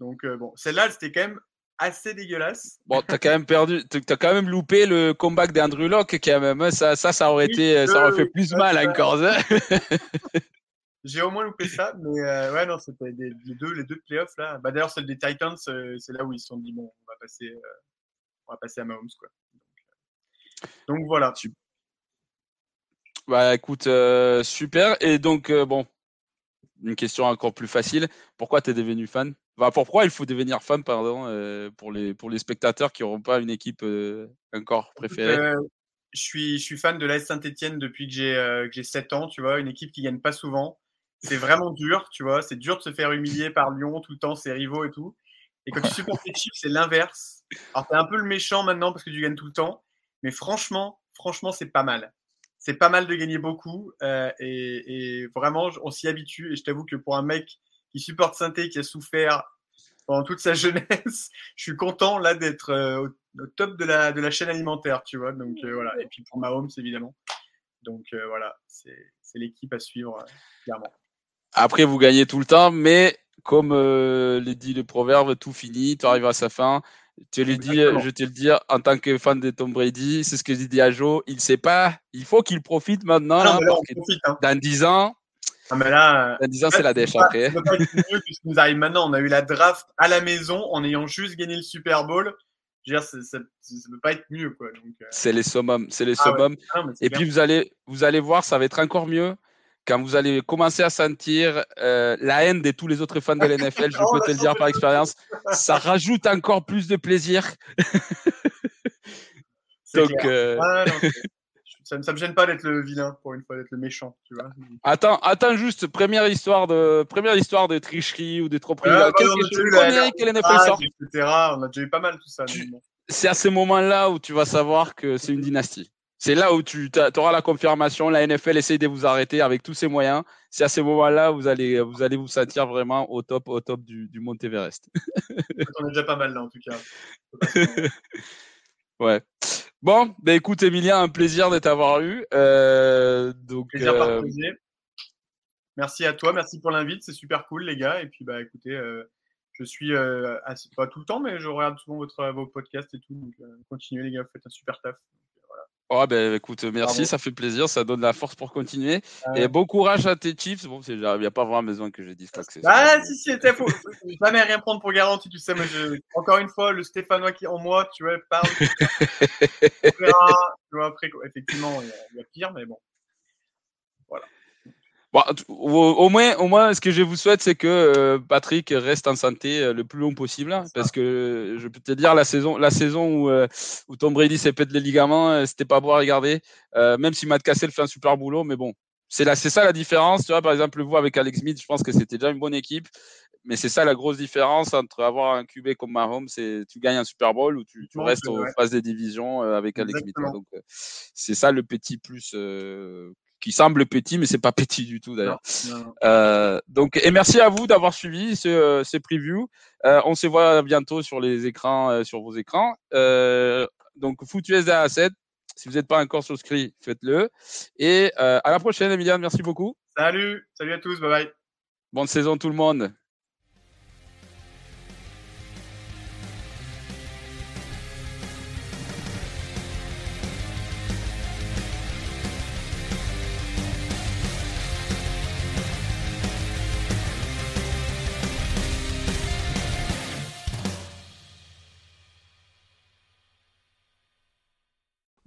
Donc euh, bon, celle-là, c'était quand même assez dégueulasse. Bon, t'as quand même perdu, t'as quand même loupé le comeback d'Andrew Locke quand même. Ça, ça, ça aurait été, ça aurait fait plus mal encore. Hein. J'ai au moins loupé ça, mais euh, ouais, non, c'était les deux, les deux playoffs là. Bah, D'ailleurs, celle des Titans, euh, c'est là où ils se sont dit bon, on va passer, euh, on va passer à Mahomes quoi. Donc, voilà. Bah écoute, super. Et donc, bon, une question encore plus facile. Pourquoi tu es devenu fan? Bah, Pourquoi il faut devenir fan, pardon, pour, les, pour les spectateurs qui n'auront pas une équipe encore préférée je suis, je suis fan de l'AS Saint-Etienne depuis que j'ai j'ai 7 ans, tu vois, une équipe qui gagne pas souvent c'est vraiment dur, tu vois. C'est dur de se faire humilier par Lyon tout le temps, ses rivaux et tout. Et quand tu supportes les Chiefs, c'est l'inverse. Alors, t'es un peu le méchant maintenant parce que tu gagnes tout le temps. Mais franchement, franchement, c'est pas mal. C'est pas mal de gagner beaucoup. Euh, et, vraiment, on s'y habitue. Et je t'avoue que pour un mec qui supporte saint qui a souffert pendant toute sa jeunesse. Je suis content là d'être au, top de la, de la chaîne alimentaire, tu vois. Donc voilà. Et puis pour Mahomes, évidemment. Donc voilà, c'est l'équipe à suivre, clairement. Après, vous gagnez tout le temps, mais comme le dit le proverbe, tout finit, tu arrives à sa fin. Tu le dis, je te le dis en tant que fan de Tom Brady, c'est ce que dit Joe. Il sait pas, il faut qu'il profite maintenant. Ah hein. Dans 10 ans, ah, mais là, dans 10 ans, c'est la dèche après. Ça mieux que ce qui nous arrive maintenant. On a eu la draft à la maison en ayant juste gagné le Super Bowl. Je veux dire, ça, ne peut pas être mieux. quoi. Euh. C'est les summums. C'est les ah summums. Et puis, vous allez, vous allez voir, ça va être encore mieux quand vous allez commencer à sentir euh, la haine de tous les autres fans de l'NFL, je peux te le dire par expérience, ça rajoute encore plus de plaisir. Donc, euh... ça ne me gêne pas d'être le vilain pour une fois, d'être le méchant, tu vois. Attends, attends juste, première histoire de, première histoire de tricherie ou de tromperie. Ouais, Qu'est-ce que tu connais que l'NFL sort? etc. On a déjà eu pas mal tout ça. C'est à ce moment-là où tu vas savoir que c'est une dynastie. C'est là où tu auras la confirmation. La NFL essaye de vous arrêter avec tous ses moyens. C'est à ce moment-là où vous allez, vous allez vous sentir vraiment au top, au top du, du Mont Everest. On est déjà pas mal là, en tout cas. ouais. Bon, ben écoute, Emilien, un plaisir de t'avoir eu. Euh, donc, plaisir euh... Merci à toi, merci pour l'invite, c'est super cool, les gars. Et puis, bah, écoutez, euh, je suis euh, pas tout le temps, mais je regarde souvent votre, vos podcasts et tout. Donc, continuez, les gars, vous faites un super taf. Oh ben écoute, merci, ça fait plaisir, ça donne la force pour continuer. Et bon courage à tes Chiefs. Bon, il n'y a pas vraiment besoin que je dise ça. Ah si, si, c'était faux. Jamais rien prendre pour garantie, tu sais. Mais je... Encore une fois, le Stéphanois qui en moi, tu vois, parle. tu vois, après, effectivement, il y a pire, mais bon. Voilà. Bon, au, moins, au moins, ce que je vous souhaite, c'est que euh, Patrick reste en santé euh, le plus long possible. Hein, parce que je peux te dire, la saison, la saison où, euh, où Tom Brady s'est pété les ligaments, c'était pas beau à regarder. même si Matt Cassel fait un super boulot, mais bon, c'est ça la différence. Tu vois, par exemple, vous avec Alex Smith, je pense que c'était déjà une bonne équipe. Mais c'est ça la grosse différence entre avoir un QB comme Mahomes, c'est tu gagnes un Super Bowl ou tu, tu restes aux phases des divisions avec Alex Smith. Donc c'est ça le petit plus qui semble petit, mais c'est pas petit du tout d'ailleurs. Euh, donc, et merci à vous d'avoir suivi ce, euh, ce preview. Euh, on se voit bientôt sur les écrans, euh, sur vos écrans. Euh, donc, FootUSD à 7. Si vous n'êtes pas encore souscrit, faites-le. Et à la prochaine, Emiliane. Merci beaucoup. Salut, salut à tous. Bye bye. Bonne saison tout le monde.